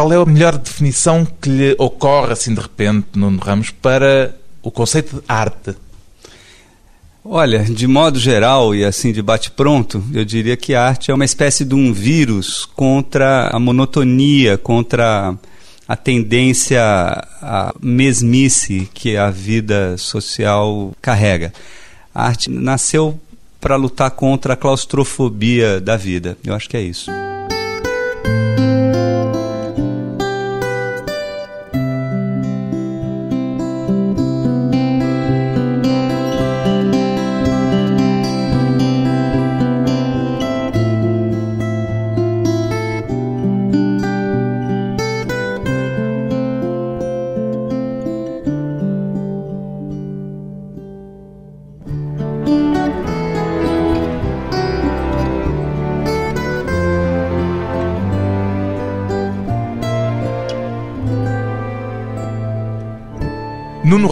qual é a melhor definição que lhe ocorre assim de repente, Nuno Ramos, para o conceito de arte? Olha, de modo geral e assim de bate-pronto, eu diria que a arte é uma espécie de um vírus contra a monotonia, contra a tendência à mesmice que a vida social carrega. A arte nasceu para lutar contra a claustrofobia da vida. Eu acho que é isso.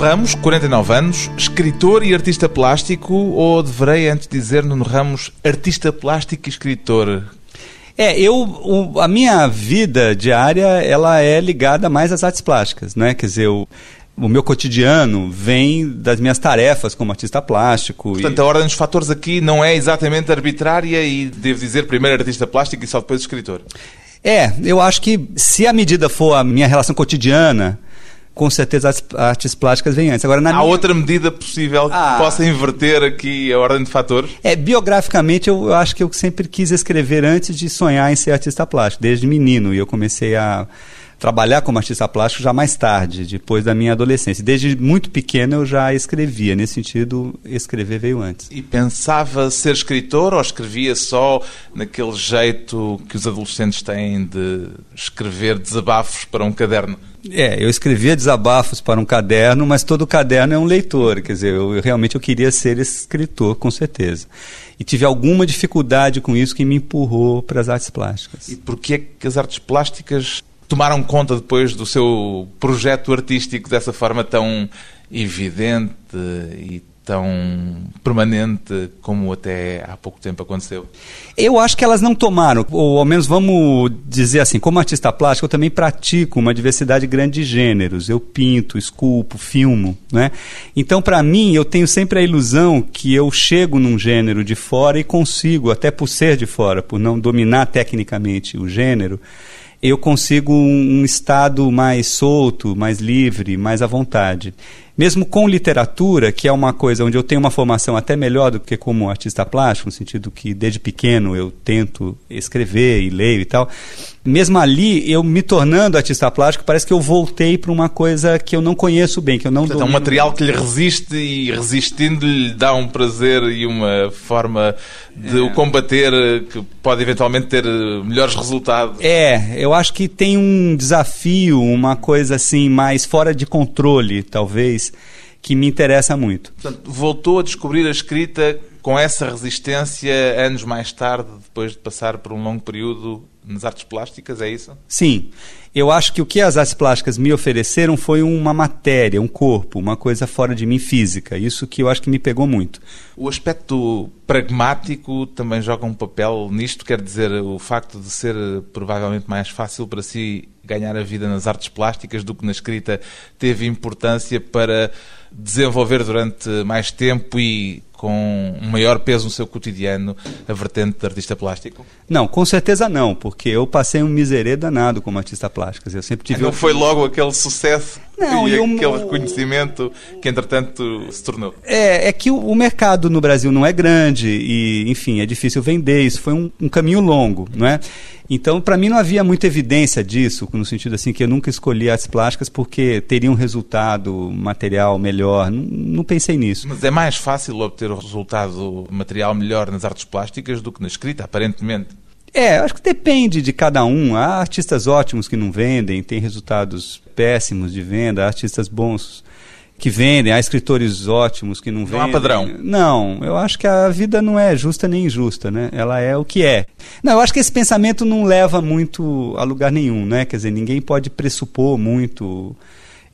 Ramos, 49 anos, escritor e artista plástico, ou deverei antes dizer Nuno Ramos, artista plástico e escritor? É, eu, o, a minha vida diária, ela é ligada mais às artes plásticas, né? Quer dizer, o, o meu cotidiano vem das minhas tarefas como artista plástico. Portanto, e... a ordem dos fatores aqui não é exatamente arbitrária e devo dizer primeiro artista plástico e só depois escritor. É, eu acho que se a medida for a minha relação cotidiana, com certeza as artes plásticas vêm antes. Agora, Há minha... outra medida possível ah. que possa inverter aqui a ordem de fatores? É, biograficamente, eu, eu, acho que eu sempre quis escrever antes de sonhar em ser artista plástico, desde menino. E eu comecei a trabalhar como artista plástico já mais tarde, depois da minha adolescência. Desde muito pequeno eu já escrevia. Nesse sentido, escrever veio antes. E pensava ser escritor ou escrevia só naquele jeito que os adolescentes têm de escrever desabafos para um caderno? É, eu escrevia desabafos para um caderno, mas todo caderno é um leitor. Quer dizer, eu, realmente eu queria ser escritor, com certeza. E tive alguma dificuldade com isso que me empurrou para as artes plásticas. E por que é que as artes plásticas tomaram conta depois do seu projeto artístico dessa forma tão evidente e tão permanente como até há pouco tempo aconteceu? Eu acho que elas não tomaram, ou ao menos vamos dizer assim, como artista plástico, eu também pratico uma diversidade grande de gêneros. Eu pinto, esculpo, filmo, né? Então, para mim, eu tenho sempre a ilusão que eu chego num gênero de fora e consigo, até por ser de fora, por não dominar tecnicamente o gênero, eu consigo um, um estado mais solto, mais livre, mais à vontade. Mesmo com literatura, que é uma coisa onde eu tenho uma formação até melhor do que como artista plástico, no sentido que desde pequeno eu tento escrever e leio e tal, mesmo ali, eu me tornando artista plástico, parece que eu voltei para uma coisa que eu não conheço bem, que eu não Portanto, é um material que lhe resiste e resistindo lhe dá um prazer e uma forma de é. o combater que pode eventualmente ter melhores resultados. É, eu acho que tem um desafio, uma coisa assim mais fora de controle, talvez, que me interessa muito. Portanto, voltou a descobrir a escrita com essa resistência anos mais tarde, depois de passar por um longo período nas artes plásticas, é isso? Sim. Eu acho que o que as artes plásticas me ofereceram foi uma matéria, um corpo, uma coisa fora de mim física. Isso que eu acho que me pegou muito. O aspecto pragmático também joga um papel nisto, quer dizer, o facto de ser provavelmente mais fácil para si ganhar a vida nas artes plásticas do que na escrita teve importância para desenvolver durante mais tempo e com um maior peso no seu cotidiano a vertente de artista plástico? Não, com certeza não, porque eu passei um miserê danado como artista plástico. Eu sempre tive. Não foi logo aquele sucesso não, e, e aquele um... reconhecimento que entretanto se tornou? É, é que o, o, mercado no Brasil não é grande e, enfim, é difícil vender. Isso foi um, um caminho longo, não é? Então, para mim não havia muita evidência disso, no sentido assim que eu nunca escolhi artes plásticas porque teria um resultado material melhor. Não, não pensei nisso. Mas é mais fácil obter o resultado material melhor nas artes plásticas do que na escrita, aparentemente. É, acho que depende de cada um. Há artistas ótimos que não vendem, têm resultados péssimos de venda, há artistas bons que vendem, há escritores ótimos que não, não vendem. Não há padrão. Não, eu acho que a vida não é justa nem injusta, né? Ela é o que é. Não, eu acho que esse pensamento não leva muito a lugar nenhum, né? Quer dizer, ninguém pode pressupor muito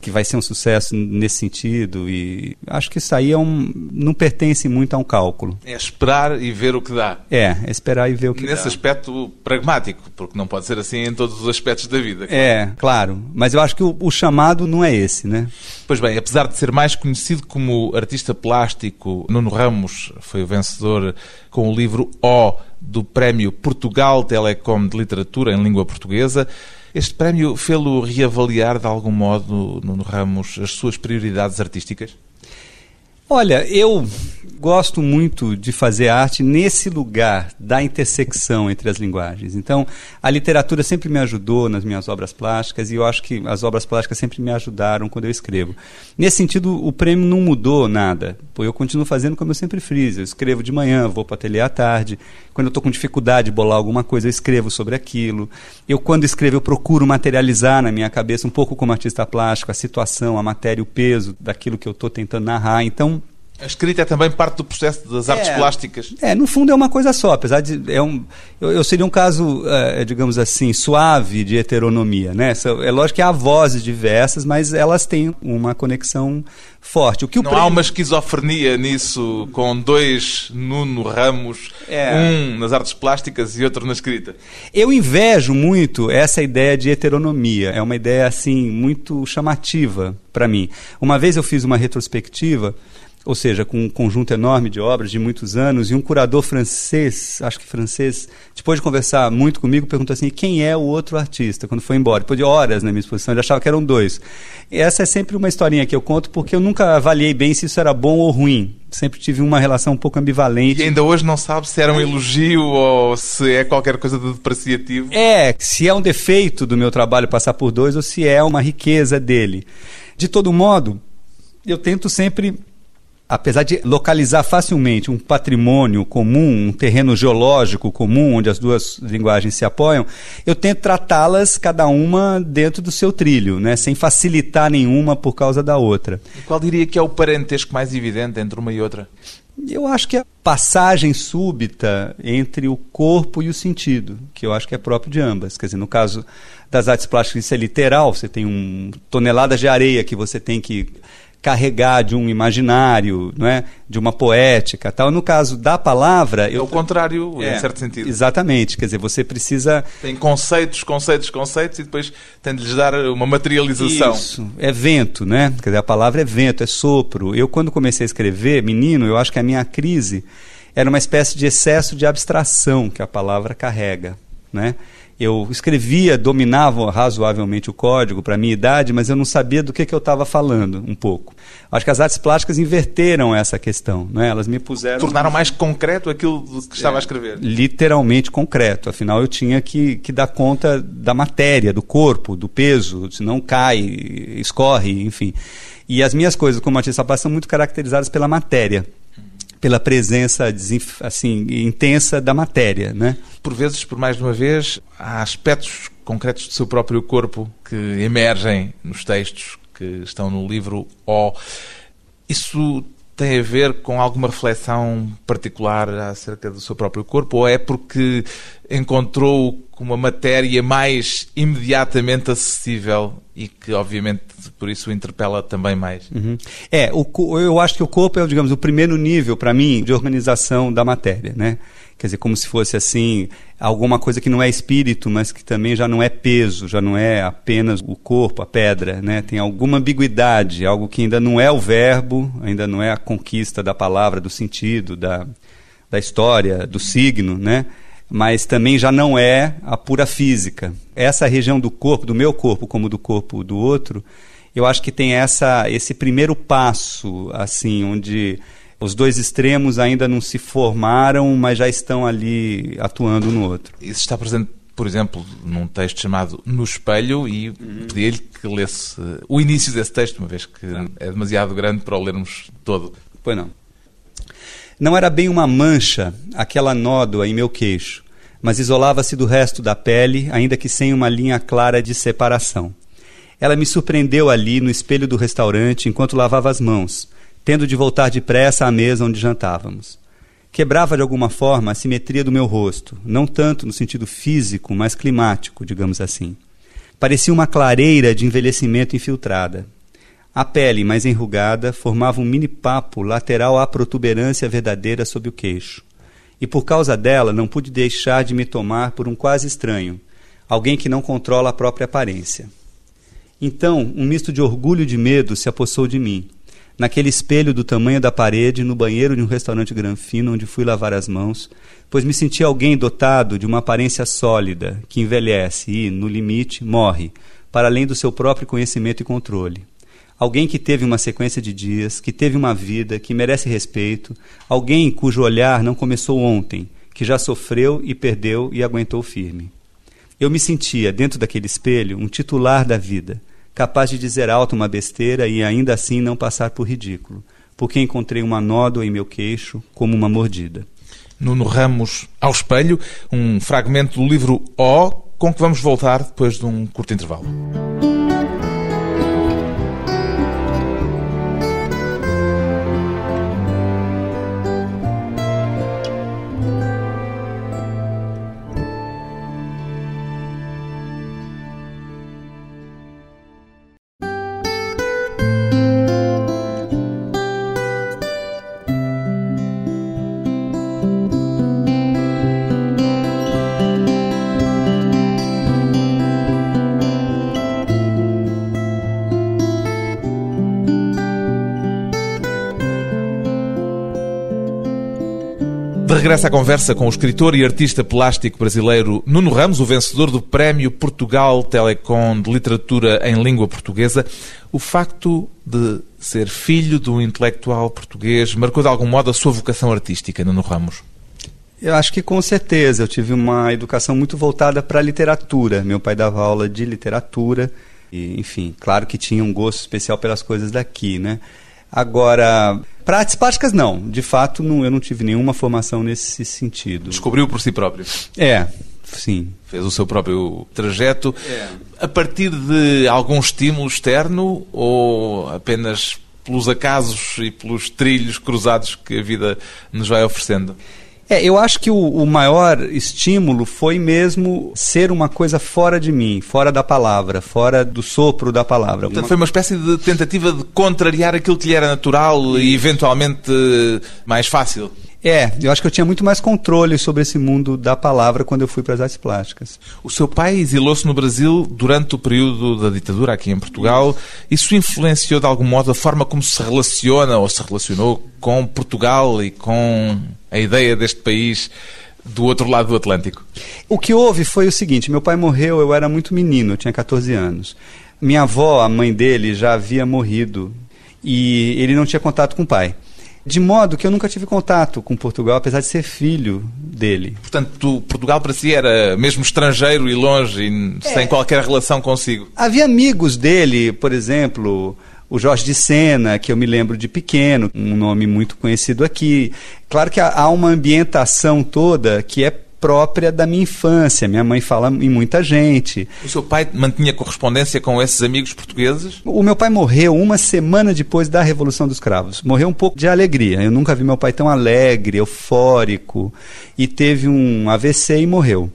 que vai ser um sucesso nesse sentido e acho que isso aí é um, não pertence muito a um cálculo. É esperar e ver o que dá. É, é esperar e ver o que Nesse dá. aspecto pragmático, porque não pode ser assim em todos os aspectos da vida. É, claro. Mas eu acho que o, o chamado não é esse, né? Pois bem, apesar de ser mais conhecido como artista plástico, Nuno Ramos foi o vencedor com o livro O do Prémio Portugal Telecom de Literatura em Língua Portuguesa. Este prémio fê-lo reavaliar de algum modo, Nuno Ramos, as suas prioridades artísticas? Olha, eu gosto muito de fazer arte nesse lugar da intersecção entre as linguagens. Então, a literatura sempre me ajudou nas minhas obras plásticas e eu acho que as obras plásticas sempre me ajudaram quando eu escrevo. Nesse sentido, o prêmio não mudou nada. Eu continuo fazendo como eu sempre fiz. Eu escrevo de manhã, vou para o ateliê à tarde. Quando eu estou com dificuldade de bolar alguma coisa, eu escrevo sobre aquilo. Eu, quando escrevo, eu procuro materializar na minha cabeça, um pouco como artista plástico, a situação, a matéria, o peso daquilo que eu estou tentando narrar. Então, a escrita é também parte do processo das artes é, plásticas. É, no fundo é uma coisa só, apesar de é um, eu, eu seria um caso, é, digamos assim, suave de heteronomia, né? É lógico que há vozes diversas, mas elas têm uma conexão forte. O que o Não prêmio... há uma esquizofrenia nisso, com dois Nuno Ramos, É. um nas artes plásticas e outro na escrita. Eu invejo muito essa ideia de heteronomia. É uma ideia assim muito chamativa para mim. Uma vez eu fiz uma retrospectiva, ou seja, com um conjunto enorme de obras de muitos anos, e um curador francês, acho que francês, depois de conversar muito comigo, perguntou assim: quem é o outro artista? Quando foi embora, depois de horas na minha exposição, ele achava que eram dois. E essa é sempre uma historinha que eu conto porque eu nunca avaliei bem se isso era bom ou ruim. Sempre tive uma relação um pouco ambivalente. E ainda hoje não sabe se era um elogio ou se é qualquer coisa de depreciativo. É, se é um defeito do meu trabalho passar por dois ou se é uma riqueza dele. De todo modo, eu tento sempre, apesar de localizar facilmente um patrimônio comum, um terreno geológico comum, onde as duas linguagens se apoiam, eu tento tratá-las cada uma dentro do seu trilho, né, sem facilitar nenhuma por causa da outra. E qual diria que é o parentesco mais evidente entre uma e outra? Eu acho que a passagem súbita entre o corpo e o sentido, que eu acho que é próprio de ambas. Quer dizer, no caso das artes plásticas, isso é literal, você tem um toneladas de areia que você tem que carregar de um imaginário, não é? de uma poética. Tal. No caso da palavra. É o contrário, É, em certo sentido. Exatamente. Quer dizer, você precisa. Tem conceitos, conceitos, conceitos e depois tem de lhes dar uma materialização. Isso, é vento, né? Quer dizer, a palavra é vento, é sopro. Eu, quando comecei a escrever, menino, eu acho que a minha crise era uma espécie de excesso de abstração que a palavra carrega, né? Eu escrevia, dominava razoavelmente o código para a minha idade, mas eu não sabia do que, que eu estava falando, um pouco. Acho que as artes plásticas inverteram essa questão, né? elas me puseram... Tornaram mais concreto aquilo que estava a escrever. literalmente concreto. Afinal, eu tinha que, que dar conta da matéria, do corpo, do peso, senão cai, escorre, enfim. E as minhas coisas como artista plástico são muito caracterizadas pela matéria, pela presença assim intensa da matéria, né? Por vezes, por mais de uma vez, há aspectos concretos do seu próprio corpo que emergem nos textos que estão no livro O. Isso tem a ver com alguma reflexão particular acerca do seu próprio corpo ou é porque encontrou uma matéria mais imediatamente acessível e que, obviamente, por isso o interpela também mais? Uhum. É, o, eu acho que o corpo é, digamos, o primeiro nível para mim de organização da matéria, né? Quer dizer, como se fosse assim, alguma coisa que não é espírito, mas que também já não é peso, já não é apenas o corpo, a pedra, né? Tem alguma ambiguidade, algo que ainda não é o verbo, ainda não é a conquista da palavra, do sentido, da, da história, do signo, né? Mas também já não é a pura física. Essa região do corpo, do meu corpo como do corpo do outro, eu acho que tem essa, esse primeiro passo, assim, onde os dois extremos ainda não se formaram, mas já estão ali atuando um no outro. Isso está presente, por exemplo, num texto chamado No Espelho e pedi-lhe que lesse eh, o início desse texto, uma vez que é demasiado grande para o lermos todo. Pois não. Não era bem uma mancha, aquela nódoa em meu queixo, mas isolava-se do resto da pele, ainda que sem uma linha clara de separação. Ela me surpreendeu ali no espelho do restaurante enquanto lavava as mãos, tendo de voltar depressa à mesa onde jantávamos. Quebrava de alguma forma a simetria do meu rosto, não tanto no sentido físico, mas climático, digamos assim. Parecia uma clareira de envelhecimento infiltrada. A pele, mais enrugada, formava um mini papo lateral à protuberância verdadeira sob o queixo. E por causa dela não pude deixar de me tomar por um quase estranho, alguém que não controla a própria aparência. Então, um misto de orgulho e de medo se apossou de mim. Naquele espelho do tamanho da parede, no banheiro de um restaurante granfino onde fui lavar as mãos, pois me senti alguém dotado de uma aparência sólida, que envelhece e, no limite, morre, para além do seu próprio conhecimento e controle. Alguém que teve uma sequência de dias, que teve uma vida, que merece respeito, alguém cujo olhar não começou ontem, que já sofreu e perdeu e aguentou firme. Eu me sentia, dentro daquele espelho, um titular da vida, capaz de dizer alto uma besteira e ainda assim não passar por ridículo, porque encontrei uma nódoa em meu queixo como uma mordida. Nuno Ramos ao espelho, um fragmento do livro O, com que vamos voltar depois de um curto intervalo. À conversa com o escritor e artista plástico brasileiro Nuno Ramos, o vencedor do Prémio Portugal Telecom de Literatura em Língua Portuguesa, o facto de ser filho de um intelectual português marcou de algum modo a sua vocação artística, Nuno Ramos? Eu acho que com certeza. Eu tive uma educação muito voltada para a literatura. Meu pai dava aula de literatura e, enfim, claro que tinha um gosto especial pelas coisas daqui, né? Agora, para artes plásticas, não. De fato, não, eu não tive nenhuma formação nesse sentido. Descobriu por si próprio? É, sim. Fez o seu próprio trajeto É. a partir de algum estímulo externo ou apenas pelos acasos e pelos trilhos cruzados que a vida nos vai oferecendo? É, eu acho que o, o maior estímulo foi mesmo ser uma coisa fora de mim, fora da palavra, fora do sopro da palavra. Portanto, Uma- foi uma espécie de tentativa de contrariar aquilo que lhe era natural e eventualmente mais fácil. É, eu acho que eu tinha muito mais controle sobre esse mundo da palavra quando eu fui para as artes plásticas. O seu pai exilou-se no Brasil durante o período da ditadura aqui em Portugal. Isso influenciou de algum modo a forma como se relaciona ou se relacionou com Portugal e com a ideia deste país do outro lado do Atlântico? O que houve foi o seguinte: meu pai morreu, eu era muito menino, eu tinha 14 anos. Minha avó, a mãe dele, já havia morrido e ele não tinha contato com o pai. De modo que eu nunca tive contato com Portugal, apesar de ser filho dele. Portanto, Portugal para si era mesmo estrangeiro e longe e sem qualquer relação consigo. Havia amigos dele, por exemplo, o Jorge de Sena, que eu me lembro de pequeno, um nome muito conhecido aqui. Claro que há- uma ambientação toda que é própria da minha infância. Minha mãe fala em muita gente. O seu pai mantinha correspondência com esses amigos portugueses? O meu pai morreu uma semana depois da Revolução dos Cravos. Morreu um pouco de alegria. Eu nunca vi meu pai tão alegre, eufórico. E teve um AVC e morreu.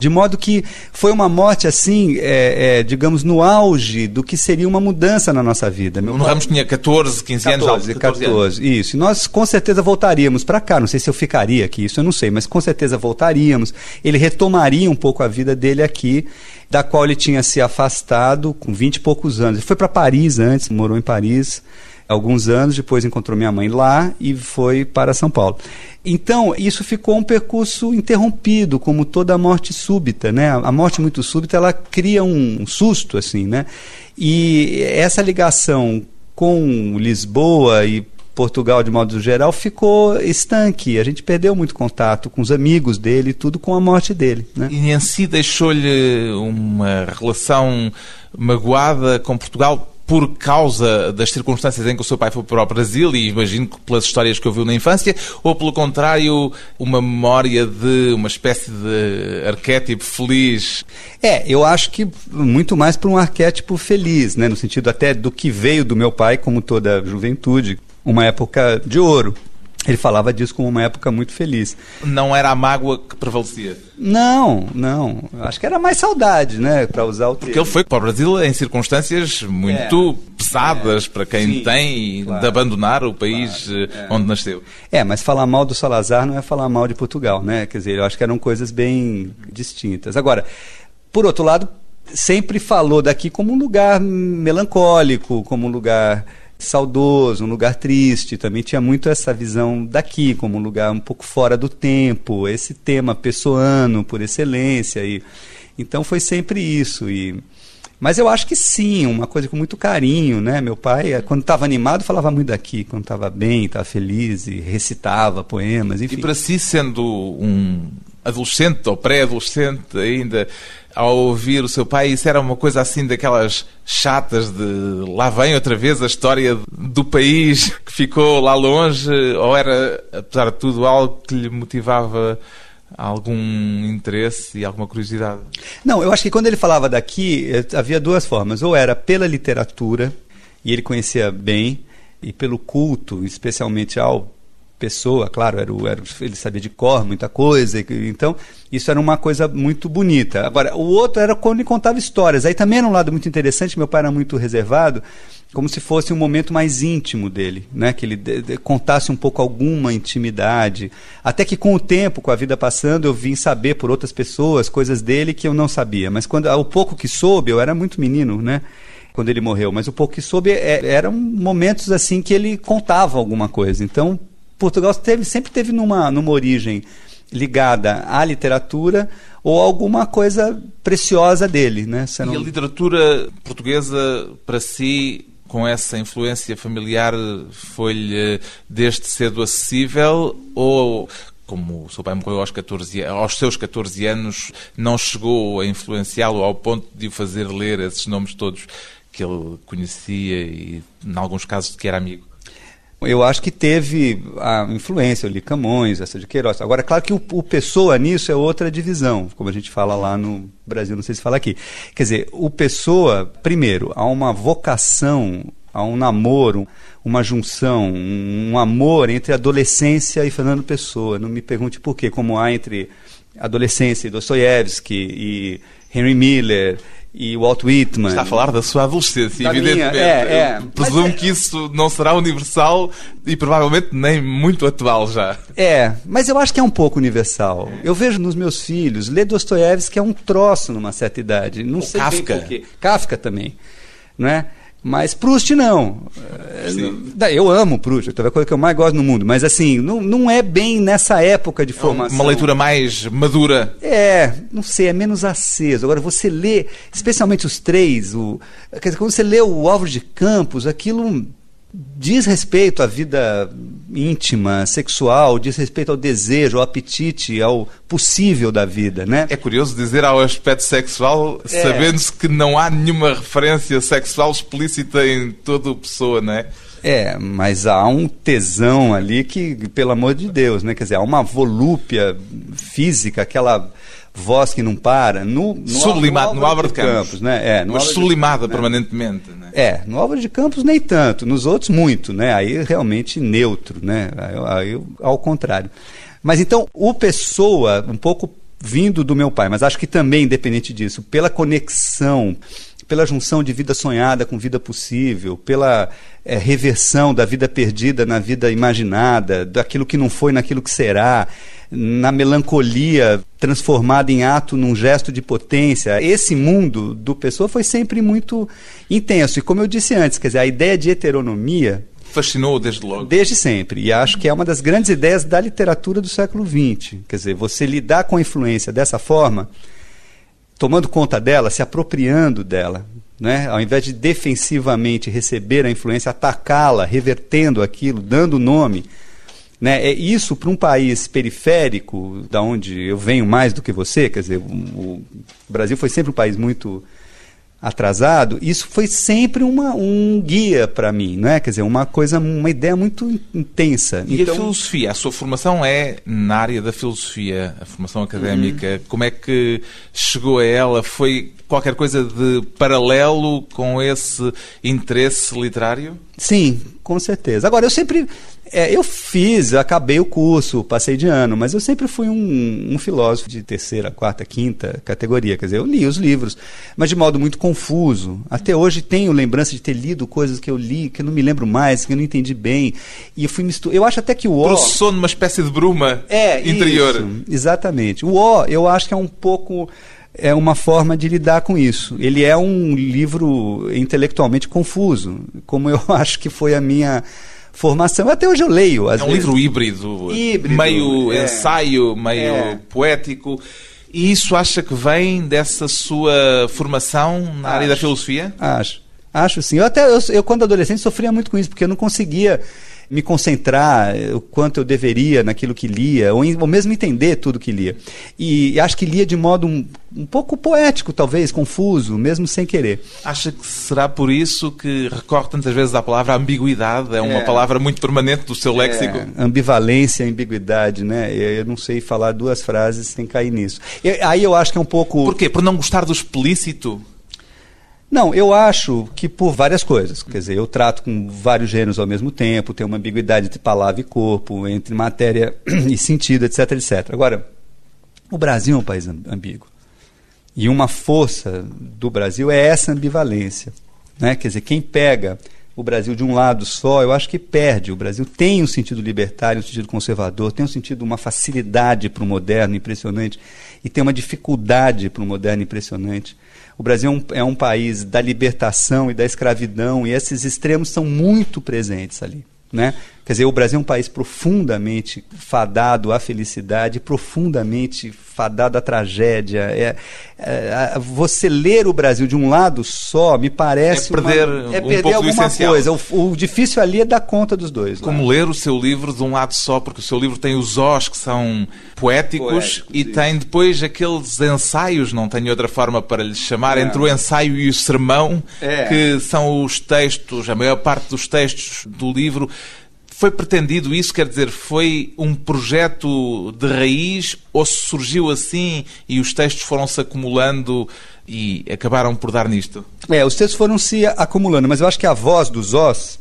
De modo que foi uma morte assim, é, é, digamos, no auge do que seria uma mudança na nossa vida. Meu O Ramos tinha 14, 15 anos. 14, 14 anos. 14, isso. E nós com certeza voltaríamos para cá. Não sei se eu ficaria aqui, isso eu não sei, mas com certeza voltaríamos. Ele retomaria um pouco a vida dele aqui, da qual ele tinha se afastado com 20 e poucos anos. Ele foi para Paris antes, morou em Paris alguns anos, depois encontrou minha mãe lá e foi para São Paulo. Então, isso ficou um percurso interrompido, como toda morte súbita, né? A morte muito súbita, ela cria um susto, assim, né? E essa ligação com Lisboa e Portugal, de modo geral, ficou estanque. A gente perdeu muito contato com os amigos dele tudo com a morte dele, né? E si deixou-lhe uma relação magoada com Portugal por causa das circunstâncias em que o seu pai foi para o Brasil e imagino que pelas histórias que ouviu na infância, ou pelo contrário, uma memória de uma espécie de arquétipo feliz? É, eu acho que muito mais por um arquétipo feliz, né? no sentido até do que veio do meu pai, como toda a juventude, uma época de ouro. Ele falava disso como uma época muito feliz. Não era a mágoa que prevalecia? Não, não. Acho que era mais saudade, né? Para usar o termo. Porque ele foi para o Brasil em circunstâncias muito é, pesadas é, para quem sim, tem claro, de abandonar o país claro, eh, é. onde nasceu. É, mas falar mal do Salazar não é falar mal de Portugal, né? Quer dizer, eu acho que eram coisas bem distintas. Agora, por outro lado, sempre falou daqui como um lugar melancólico, como um lugar saudoso, um lugar triste. Também tinha muito essa visão daqui, como um lugar um pouco fora do tempo, esse tema pessoano por excelência. E, então foi sempre isso. E, mas eu acho que sim, uma coisa com muito carinho, né? Meu pai, quando estava animado, falava muito daqui, quando estava bem, estava feliz e recitava poemas, enfim. E para si, sendo um adolescente ou pré-adolescente ainda, ao ouvir o seu pai, isso era uma coisa assim daquelas chatas de lá vem outra vez a história do país que ficou lá longe, ou era, apesar de tudo, algo que lhe motivava algum interesse e alguma curiosidade? Não, eu acho que quando ele falava daqui, eh, havia duas formas. Ou era pela literatura, e ele conhecia bem, e pelo culto, especialmente ao pessoa, claro, era, o, era, ele sabia de cor muita coisa, então isso era uma coisa muito bonita. Agora, o outro era quando ele contava histórias. Aí também era um lado muito interessante, meu pai era muito reservado, como se fosse um momento mais íntimo dele, né? que ele de, de, contasse um pouco alguma intimidade. Até que com o tempo, com a vida passando, eu vim saber por outras pessoas coisas dele que eu não sabia. Mas quando o pouco que soube, eu era muito menino, né? quando ele morreu, mas o pouco que soube é, eram momentos assim que ele contava alguma coisa. Então, Portugal teve, sempre teve numa, numa origem ligada à literatura ou alguma coisa preciosa dele. Né? Não... E a literatura portuguesa, para si, com essa influência familiar, foi-lhe desde cedo acessível ou como o seu pai morreu aos, 14, aos seus 14 anos, não chegou a influenciá-lo ao ponto de o fazer ler esses nomes todos que ele conhecia e, em alguns casos, de que era amigo? Eu acho que teve a influência, eu li Camões, essa de Queiroz. Agora, claro que o, o Pessoa nisso é outra divisão, como a gente fala lá no Brasil, não sei se fala aqui. Quer dizer, o Pessoa, primeiro, há uma vocação, há um namoro, uma junção, um, um amor entre adolescência e Fernando Pessoa. Não me pergunte por quê, como há entre adolescência e Dostoiévski e Henry Miller e Walt Whitman. Está a falar da sua adolescência, da evidentemente. Minha, é, é. Presumo mas, é- que isso não será universal e provavelmente nem muito atual já. É, mas eu acho que é um pouco universal. Eu vejo nos meus filhos, ler Dostoiévski é um troço numa certa idade. Não o sei Kafka. quê. Kafka também, não é? Mas Proust não. Sim. Eu amo Proust, é a coisa que eu mais gosto no mundo. Mas assim, não, não é bem nessa época de formação. Uma leitura mais madura. É, não sei, é menos aceso. Agora, você lê, especialmente os três, o, quer dizer, quando você lê o Álvaro de Campos, aquilo diz respeito à vida íntima, sexual, diz respeito ao desejo, ao apetite, ao possível da vida, né? É curioso dizer ao aspecto sexual, é. sabendo-se que não há nenhuma referência sexual explícita em toda a pessoa, não é? É, mas há um tesão ali que, pelo amor de Deus, né? Quer dizer, há uma volúpia física, aquela voz que não para, no, no sublimado no, Álvaro de Campos, Campos né? É, no mas sublimada Campos, permanentemente, né? É, no Álvaro de Campos nem tanto, nos outros muito, né? Aí realmente neutro, né? Aí, aí ao contrário. Mas então o Pessoa, um pouco vindo do meu pai, mas acho que também independente disso, pela conexão pela junção de vida sonhada com vida possível, pela é, reversão da vida perdida na vida imaginada, daquilo que não foi naquilo que será, na melancolia transformada em ato num gesto de potência. Esse mundo do Pessoa foi sempre muito intenso. E como eu disse antes, quer dizer, a ideia de heteronomia fascinou desde logo. Desde sempre. E acho que é uma das grandes ideias da literatura do século XX. Quer dizer, você lidar com a influência dessa forma tomando conta dela, se apropriando dela, né? ao invés de defensivamente receber a influência, atacá-la, revertendo aquilo, dando nome. Né? É isso para um país periférico, da onde eu venho mais do que você, quer dizer, o, o Brasil foi sempre um país muito atrasado, isso foi sempre uma, um guia para mim, não é? Quer dizer, uma coisa, uma ideia muito intensa. E então... a filosofia, a sua formação é na área da filosofia, a formação académica. Uhum. Como é que chegou a ela? Foi qualquer coisa de paralelo com esse interesse literário? Sim, com certeza. Agora, eu sempre É, eu fiz, eu acabei o curso, passei de ano, mas eu sempre fui um, um, filósofo de terceira, quarta, quinta categoria. Quer dizer, eu li os livros, mas de modo muito confuso. Até hoje tenho lembrança de ter lido coisas que eu li, que eu não me lembro mais, que eu não entendi bem. E eu fui misturar. Eu acho até que o O. Processou numa espécie de bruma é, interior. Isso, exatamente. O O, eu acho que é um pouco é uma forma de lidar com isso. Ele é um livro intelectualmente confuso, como eu acho que foi a minha formação. Até hoje eu leio. é um vezes... livro híbrido, híbrido meio é. ensaio, meio é. poético. E isso acha que vem dessa sua formação na acho, área da filosofia? Acho. Acho sim. Eu até eu, eu, quando adolescente sofria muito com isso, porque eu não conseguia me concentrar eh, o quanto eu deveria naquilo que lia, ou, ou mesmo entender tudo que lia. E, e acho que lia de modo um, um, pouco poético, talvez, confuso, mesmo sem querer. Acha que será por isso que recorre tantas vezes à palavra ambiguidade? É uma é, palavra muito permanente do seu léxico? É, ambivalência, ambiguidade, né? Eu não sei falar duas frases sem cair nisso. Eu, aí eu acho que é um pouco. Por quê? Por não gostar do explícito? Não, eu acho que por várias coisas. Quer dizer, eu trato com vários gêneros ao mesmo tempo, tem uma ambiguidade entre palavra e corpo, entre matéria e sentido, etc, etc. Agora, o Brasil é um país ambíguo. E uma força do Brasil é essa ambivalência. Né? Quer dizer, quem pega o Brasil de um lado só, eu acho que perde. O Brasil tem um sentido libertário, um sentido conservador, tem um sentido, uma facilidade para o moderno impressionante e tem uma dificuldade para o moderno impressionante. O Brasil é um, é um país da libertação e da escravidão, e esses extremos são muito presentes ali. Né? Quer dizer, o Brasil é um país profundamente fadado à felicidade, profundamente fadado à tragédia. É, é, você ler o Brasil de um lado só me parece. É perder, uma, é perder alguma coisa. O, o, difícil ali é dar conta dos dois. Como lá. ler o seu livro de um lado só, porque o seu livro tem os Os que são poéticos Poético, e sim. tem depois aqueles ensaios, não tenho outra forma para lhes chamar, é. entre o ensaio e o sermão, é. que são os textos, a maior parte dos textos do livro foi pretendido isso? Quer dizer, foi um projeto de raiz ou surgiu assim e os textos foram-se acumulando e acabaram por dar nisto? É, os textos foram se acumulando, mas eu acho que a voz dos Os,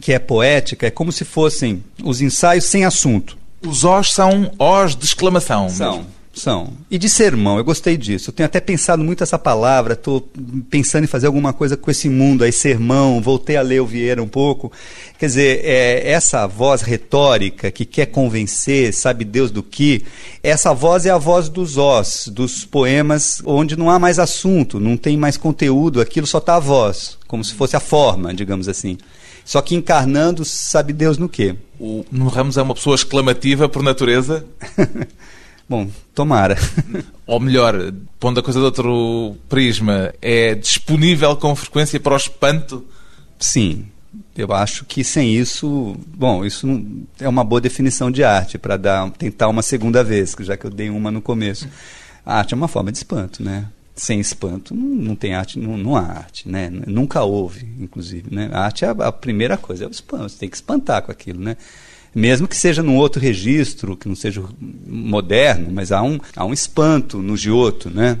que é poética, é como se fossem os ensaios sem assunto. Os Os são Os de exclamação. São. Mesmo. São. E de sermão, eu gostei disso. Eu tenho até pensado muito essa palavra, estou pensando em fazer alguma coisa com esse mundo aí, sermão, voltei a ler o Vieira um pouco. Quer dizer, é, essa voz retórica que quer convencer, sabe Deus do que, essa voz é a voz dos ós, dos poemas onde não há mais assunto, não tem mais conteúdo, aquilo só está a voz, como se fosse a forma, digamos assim. Só que encarnando, sabe Deus no quê? O Nuno Ramos é uma pessoa exclamativa por natureza? Bom, tomara. Ou melhor, pondo a coisa de outro prisma, é disponível com frequência para o espanto? Sim. Eu acho que sem isso, bom, isso é uma boa definição de arte para dar, tentar uma segunda vez, já que eu dei uma no começo. A arte é uma forma de espanto, né? Sem espanto não, não tem arte, não, não, há arte, né? Nunca houve, inclusive, né? A arte é a, a primeira coisa, é o espanto. Você tem que espantar com aquilo, né? Mesmo que seja num outro registro, que não seja moderno, mas há um, há um espanto no Giotto, né?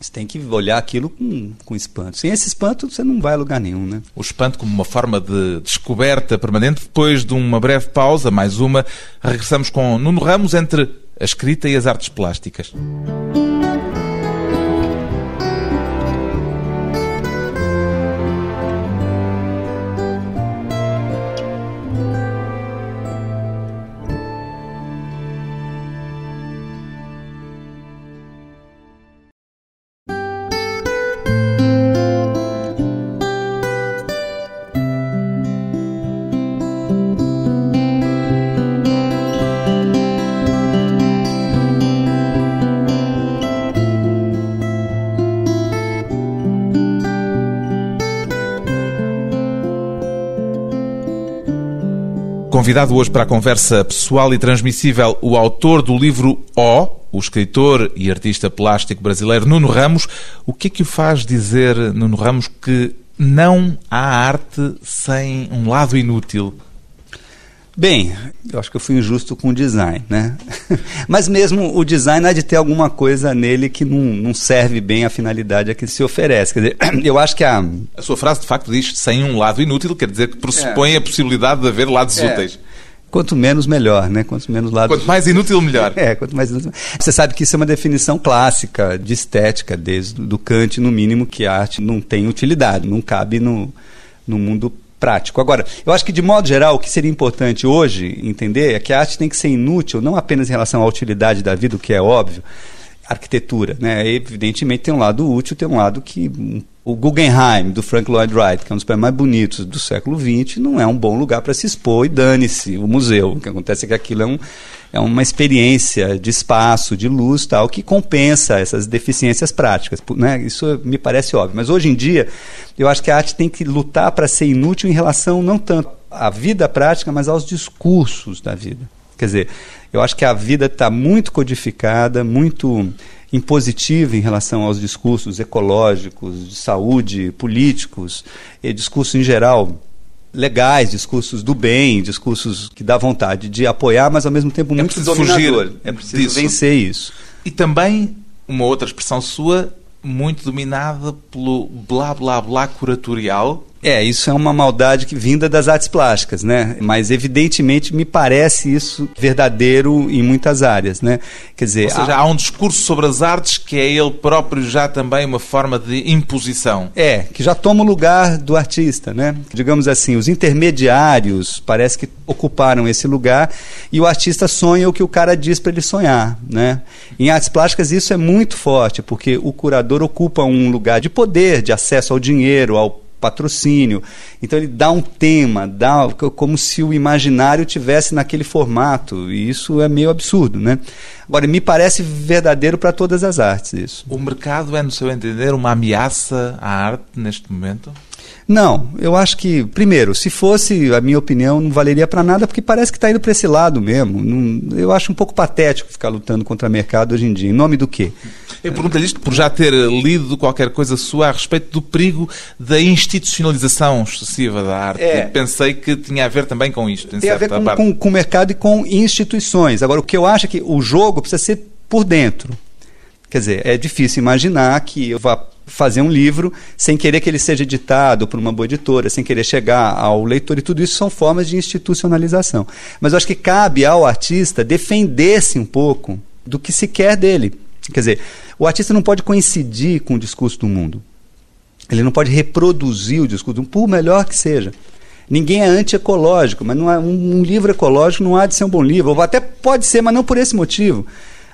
Você tem que olhar aquilo com, com espanto. Sem esse espanto, você não vai a lugar nenhum, né? O espanto como uma forma de descoberta permanente. Depois de uma breve pausa, mais uma, regressamos com Nuno Ramos entre a escrita e as artes plásticas. Convidado hoje para a conversa pessoal e transmissível, o autor do livro O, o escritor e artista plástico brasileiro Nuno Ramos. O que é que o faz dizer, Nuno Ramos, que não há arte sem um lado inútil? Bem, eu acho que eu fui injusto com o design, né? Mas mesmo o design há de ter alguma coisa nele que não, não serve bem à finalidade a que se oferece. Quer dizer, eu acho que a... A sua frase, de facto, diz sem um lado inútil, quer dizer que pressupõe é. a possibilidade de haver lados é. úteis. Quanto menos, melhor, né? Quanto menos lados. Quanto mais inútil, melhor. É, quanto mais inútil. Você sabe que isso é uma definição clássica de estética, desde do Kant, no mínimo, que a arte não tem utilidade, não cabe no, no mundo prático. Agora, eu acho que de modo geral, o que seria importante hoje entender é que a arte tem que ser inútil, não apenas em relação à utilidade da vida, o que é óbvio, arquitetura, né? Evidentemente tem um lado útil, tem um lado que o Guggenheim, do Frank Lloyd Wright, que é um dos prédios mais bonitos do século XX, não é um bom lugar para se expor e dane-se o museu. O que acontece é que aquilo é, um, é uma experiência de espaço, de luz tal, que compensa essas deficiências práticas. Né? Isso me parece óbvio. Mas hoje em dia, eu acho que a arte tem que lutar para ser inútil em relação não tanto à vida prática, mas aos discursos da vida. Quer dizer, eu acho que a vida está muito codificada, muito impositiva em relação aos discursos ecológicos, de saúde, políticos, e discursos em geral legais, discursos do bem, discursos que dá vontade de apoiar, mas ao mesmo tempo é muito dominador. É preciso disso. vencer isso. E também uma outra expressão sua muito dominada pelo blá blá blá curatorial é, isso é uma maldade que vinda das artes plásticas, né? Mas evidentemente me parece isso verdadeiro em muitas áreas, né? Quer dizer, Ou seja, há... há um discurso sobre as artes que é ele próprio já também uma forma de imposição. É, que já toma o lugar do artista, né? Digamos assim, os intermediários parece que ocuparam esse lugar e o artista sonha o que o cara diz para ele sonhar, né? Em artes plásticas isso é muito forte, porque o curador ocupa um lugar de poder, de acesso ao dinheiro, ao patrocínio. Então ele dá um tema, dá como se o imaginário tivesse naquele formato, e isso é meio absurdo, né? Agora, me parece verdadeiro para todas as artes isso. O mercado é, no seu entender, uma ameaça à arte neste momento? Não, eu acho que, primeiro, se fosse, a minha opinião, não valeria para nada, porque parece que está indo para esse lado mesmo. Não, eu acho um pouco patético ficar lutando contra o mercado hoje em dia. Em nome do quê? Eu pergunto-lhe isto por já ter lido qualquer coisa sua a respeito do perigo da institucionalização excessiva da arte. É. Pensei que tinha a ver também com isto. Tem a ver com, com, com o mercado e com instituições. Agora, o que eu acho é que o jogo precisa ser por dentro. Quer dizer, é difícil imaginar que eu vá fazer um livro sem querer que ele seja editado por uma boa editora, sem querer chegar ao leitor, e tudo isso são formas de institucionalização. Mas eu acho que cabe ao artista defender-se um pouco do que se quer dele. Quer dizer, o artista não pode coincidir com o discurso do mundo. Ele não pode reproduzir o discurso do mundo, por melhor que seja. Ninguém é anti-ecológico, mas não é, um, um livro ecológico não há de ser um bom livro. Ou até pode ser, mas não por esse motivo.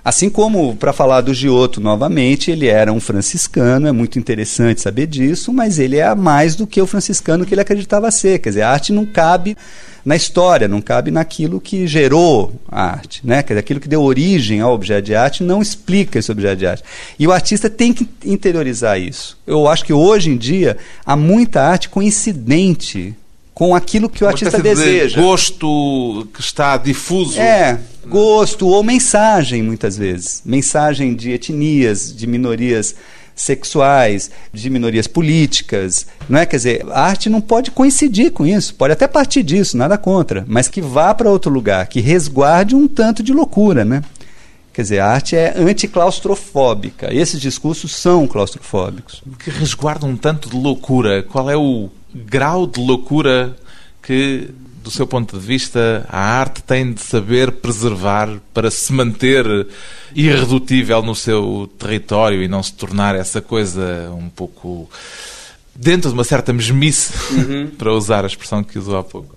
Assim como, para falar do Giotto novamente, ele era um franciscano, é muito interessante saber disso, mas ele é mais do que o franciscano que ele acreditava ser. Quer dizer, a arte não cabe na história, não cabe naquilo que gerou a arte, né? Quer dizer, aquilo que deu origem ao objeto de arte não explica esse objeto de arte. E o artista tem que interiorizar isso. Eu acho que hoje em dia há muita arte coincidente com aquilo que o artista deseja. De gosto que está difuso. É, gosto ou mensagem, muitas vezes. Mensagem de etnias, de minorias sexuais, de minorias políticas, não é? Quer dizer, a arte não pode coincidir com isso, pode até partir disso, nada contra, mas que vá para outro lugar, que resguarde um tanto de loucura, né? Quer dizer, a arte é anticlaustrofóbica. Esses discursos são claustrofóbicos. Que resguarda um tanto de loucura. Qual é o grau de loucura que, do seu ponto de vista, a arte tem de saber preservar para se manter irredutível no seu território e não se tornar essa coisa um pouco dentro de uma certa mesmice, uhum. para usar a expressão que usou há pouco.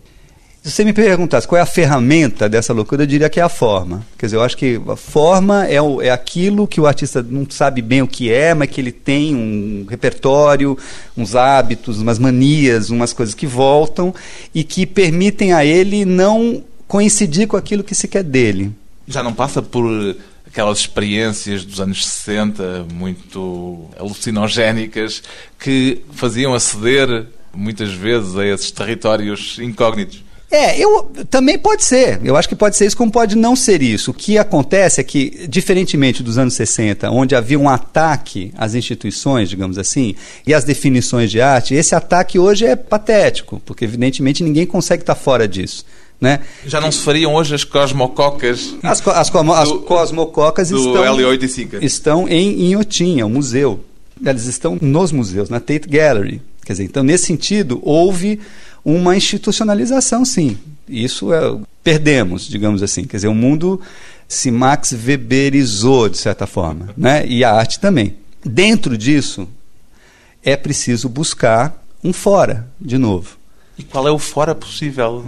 Se você me perguntasse qual é a ferramenta dessa loucura, eu diria que é a forma. Quer dizer, eu acho que a forma é, o, é aquilo que o artista não sabe bem o que é, mas que ele tem um repertório, uns hábitos, umas manias, umas coisas que voltam e que permitem a ele não coincidir com aquilo que se quer dele. Já não passa por aquelas experiências dos anos 60 muito alucinogénicas que faziam aceder muitas vezes a esses territórios incógnitos. É, eu também pode ser. Eu acho que pode ser isso, como pode não ser isso. O que acontece é que, diferentemente dos anos 60, onde havia um ataque às instituições, digamos assim, e às definições de arte, esse ataque hoje é patético, porque evidentemente ninguém consegue estar fora disso. Né? Já não se fariam hoje as cosmococas? As, co as, co as cosmococas do estão, L8 estão em Inhotim, é um museu. Elas estão nos museus, na Tate Gallery. Quer dizer, então, nesse sentido, houve uma institucionalização, sim. Isso é, perdemos, digamos assim. Quer dizer, o mundo se Max Weberizou, de certa forma, né? e a arte também. Dentro disso, é preciso buscar um fora, de novo. E qual é o fora possível?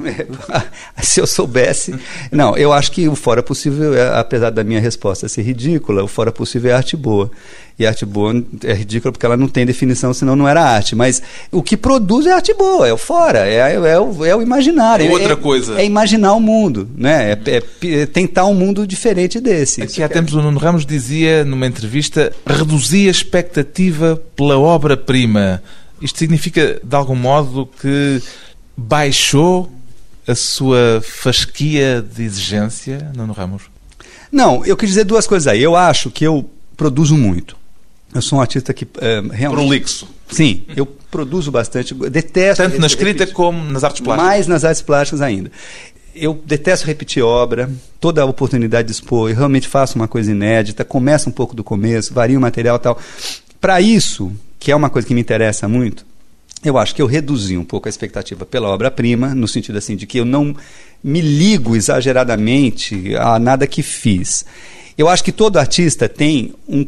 Se eu soubesse. Não, eu acho que o fora possível, é, apesar da minha resposta ser ridícula, o fora possível é arte boa. E arte boa é ridícula porque ela não tem definição, senão não era arte. Mas o que produz é arte boa, é o fora, é, é, é o, é o imaginário. É outra é, coisa. É imaginar o mundo, né? É, é tentar um mundo diferente desse. Aqui há tempos o Nuno Ramos dizia numa entrevista: reduzir a expectativa pela obra-prima. Isto significa, de algum modo, que baixou a sua fasquia de exigência, Nuno Ramos? Não, eu quis dizer duas coisas aí. Eu acho que eu produzo muito. Eu sou um artista que é, realmente. Prolixo. Sim, eu produzo bastante. Detesto. Tanto na escrita repetir, como nas artes plásticas. Mais nas artes plásticas ainda. Eu detesto repetir obra, toda a oportunidade de expor. Eu realmente faço uma coisa inédita, começa um pouco do começo, varia o material e tal. Para isso, que é uma coisa que me interessa muito, eu acho que eu reduzi um pouco a expectativa pela obra-prima, no sentido assim de que eu não me ligo exageradamente a nada que fiz. Eu acho que todo artista tem um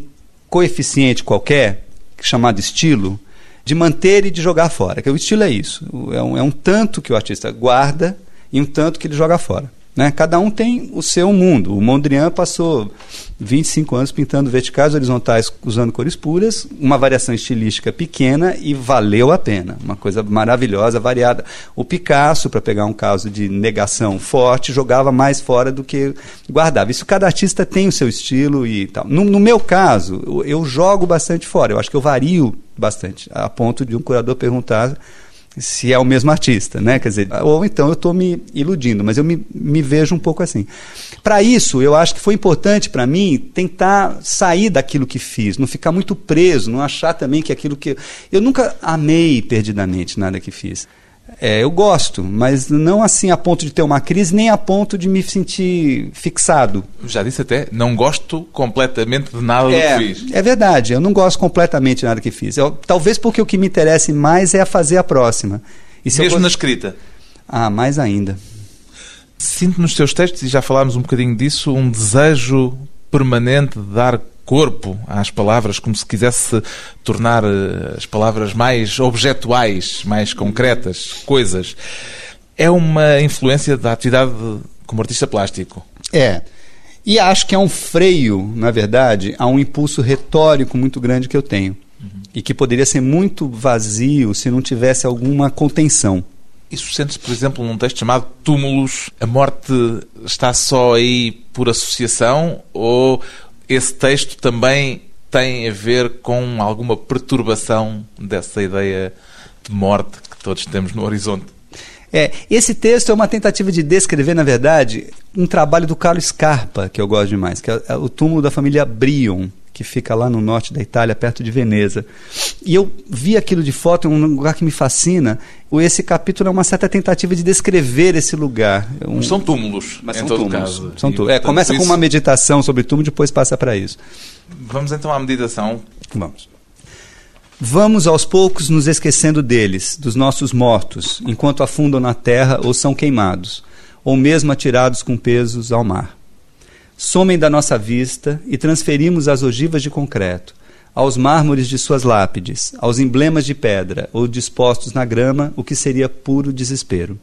coeficiente qualquer, chamado estilo, de manter e de jogar fora. Que o estilo é isso. É um, é um tanto que o artista guarda e um tanto que ele joga fora. Né? Cada um tem o seu mundo. O Mondrian passou 25 anos pintando verticais horizontais usando cores puras, uma variação estilística pequena e valeu a pena. Uma coisa maravilhosa, variada. O Picasso, para pegar um caso de negação forte, jogava mais fora do que guardava. Isso cada artista tem o seu estilo e tal. No, no meu caso, eu, eu jogo bastante fora. Eu acho que eu vario bastante, a ponto de um curador perguntar se é o mesmo artista, né? Quer dizer, ou então eu estou me iludindo, mas eu me, me vejo um pouco assim. Para isso, eu acho que foi importante para mim tentar sair daquilo que fiz, não ficar muito preso, não achar também que aquilo que. Eu nunca amei perdidamente nada que fiz. É, eu gosto, mas não assim a ponto de ter uma crise, nem a ponto de me sentir fixado. Já disse até, não gosto completamente de nada é, do que fiz. É verdade, eu não gosto completamente de nada que fiz. Eu, talvez porque o que me interessa mais é a fazer a próxima. Mesmo na escrita? Ah, mais ainda. Sinto nos seus textos, e já falámos um bocadinho disso, um desejo permanente de dar corpo às palavras, como se quisesse tornar eh, as palavras mais objetuais, mais concretas, coisas. É uma influência da atividade como artista plástico. É. E acho que é um freio, na verdade, a um impulso retórico muito grande que eu tenho. Uhum. E que poderia ser muito vazio se não tivesse alguma contenção. Isso sente-se, por exemplo, num texto chamado Túmulos. A morte está só aí por associação ou esse texto também tem a ver com alguma perturbação dessa ideia de morte que todos temos no horizonte. É, esse texto é uma tentativa de descrever, na verdade, um trabalho do Carlos Scarpa, que eu gosto demais, que é o túmulo da família Brion, que fica lá no norte da Itália, perto de Veneza. E eu vi aquilo de foto, é um lugar que me fascina. Esse capítulo é uma certa tentativa de descrever esse lugar. É um... São túmulos, mas são túmulos. Caso. São túmulos. É, começa isso... com uma meditação sobre túmulo, depois passa para isso. Vamos então à meditação. Vamos. Vamos aos poucos nos esquecendo deles, dos nossos mortos, enquanto afundam na terra ou são queimados, ou mesmo atirados com pesos ao mar somem da nossa vista e transferimos as ogivas de concreto, aos mármores de suas lápides, aos emblemas de pedra ou dispostos na grama, o que seria puro desespero.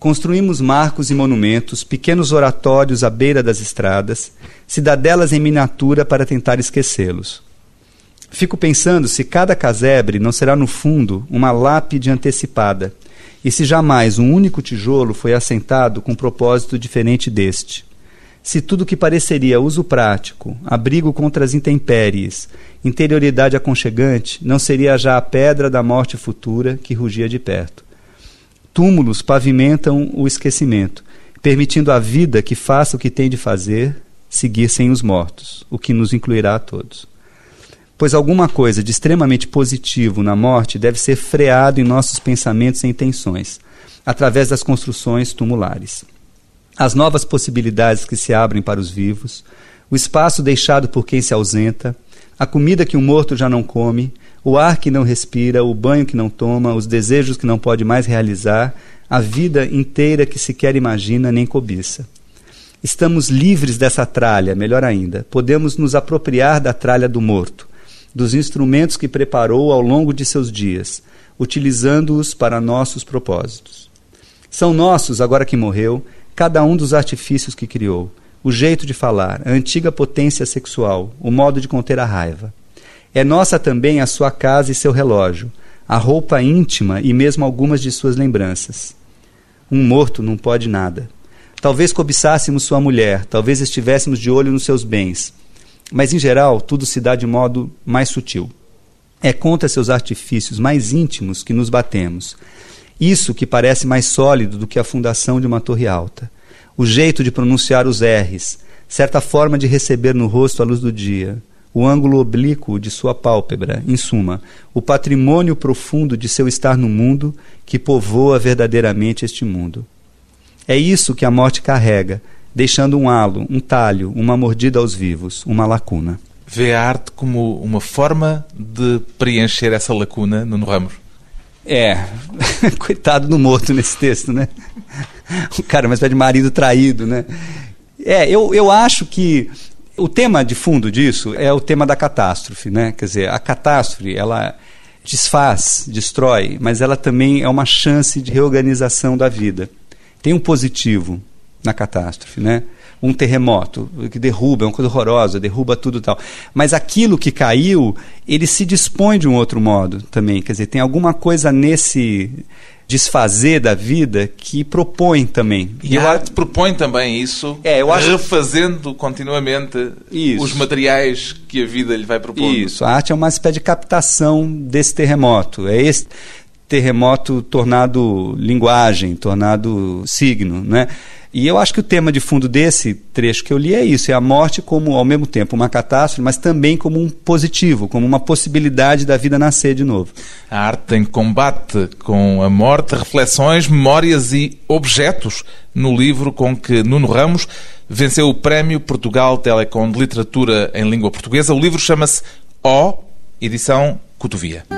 Construímos marcos e monumentos, pequenos oratórios à beira das estradas, cidadelas em miniatura para tentar esquecê-los. Fico pensando se cada casebre não será, no fundo, uma lápide antecipada, e se jamais um único tijolo foi assentado com propósito diferente deste se tudo que pareceria uso prático, abrigo contra as intempéries, interioridade aconchegante, não seria já a pedra da morte futura que rugia de perto. Túmulos pavimentam o esquecimento, permitindo à vida que faça o que tem de fazer, seguir sem os mortos, o que nos incluirá a todos. Pois alguma coisa de extremamente positivo na morte deve ser freado em nossos pensamentos e intenções, através das construções tumulares. As novas possibilidades que se abrem para os vivos, o espaço deixado por quem se ausenta, a comida que o morto já não come, o ar que não respira, o banho que não toma, os desejos que não pode mais realizar, a vida inteira que sequer imagina nem cobiça. Estamos livres dessa tralha, melhor ainda, podemos nos apropriar da tralha do morto, dos instrumentos que preparou ao longo de seus dias, utilizando-os para nossos propósitos. São nossos, agora que morreu, cada um dos artifícios que criou, o jeito de falar, a antiga potência sexual, o modo de conter a raiva. É nossa também a sua casa e seu relógio, a roupa íntima e mesmo algumas de suas lembranças. Um morto não pode nada. Talvez cobiçássemos sua mulher, talvez estivéssemos de olho nos seus bens. Mas, em geral, tudo se dá de modo mais sutil. É contra seus artifícios mais íntimos que nos batemos. Isso que parece mais sólido do que a fundação de uma torre alta. O jeito de pronunciar os R's, certa forma de receber no rosto a luz do dia, o ângulo oblíquo de sua pálpebra, em suma, o patrimônio profundo de seu estar no mundo que povoa verdadeiramente este mundo. É isso que a morte carrega, deixando um halo, um talho, uma mordida aos vivos, uma lacuna. Vê a arte como uma forma de preencher essa lacuna, no Ramos? É, coitado do morto nesse texto, né? O cara, mas é de marido traído, né? É, eu, eu acho que o tema de fundo disso é o tema da catástrofe, né? Quer dizer, a catástrofe, ela desfaz, destrói, mas ela também é uma chance de reorganização da vida. Tem um positivo na catástrofe, né? Um terremoto que derruba, é uma coisa horrorosa, derruba tudo e tal. Mas aquilo que caiu, ele se dispõe de um outro modo também. Quer dizer, tem alguma coisa nesse desfazer da vida que propõe também. E a arte propõe também isso, é, eu acho... refazendo continuamente isso. os materiais que a vida lhe vai propondo. Isso, a arte é uma espécie de captação desse terremoto. É esse terremoto tornado linguagem, tornado signo, né? E eu acho que o tema de fundo desse trecho que eu li é isso: é a morte como, ao mesmo tempo, uma catástrofe, mas também como um positivo, como uma possibilidade da vida nascer de novo. A arte em combate com a morte, reflexões, memórias e objetos no livro com que Nuno Ramos venceu o Prémio Portugal Telecom de Literatura em Língua Portuguesa. O livro chama-se O, edição Cotovia.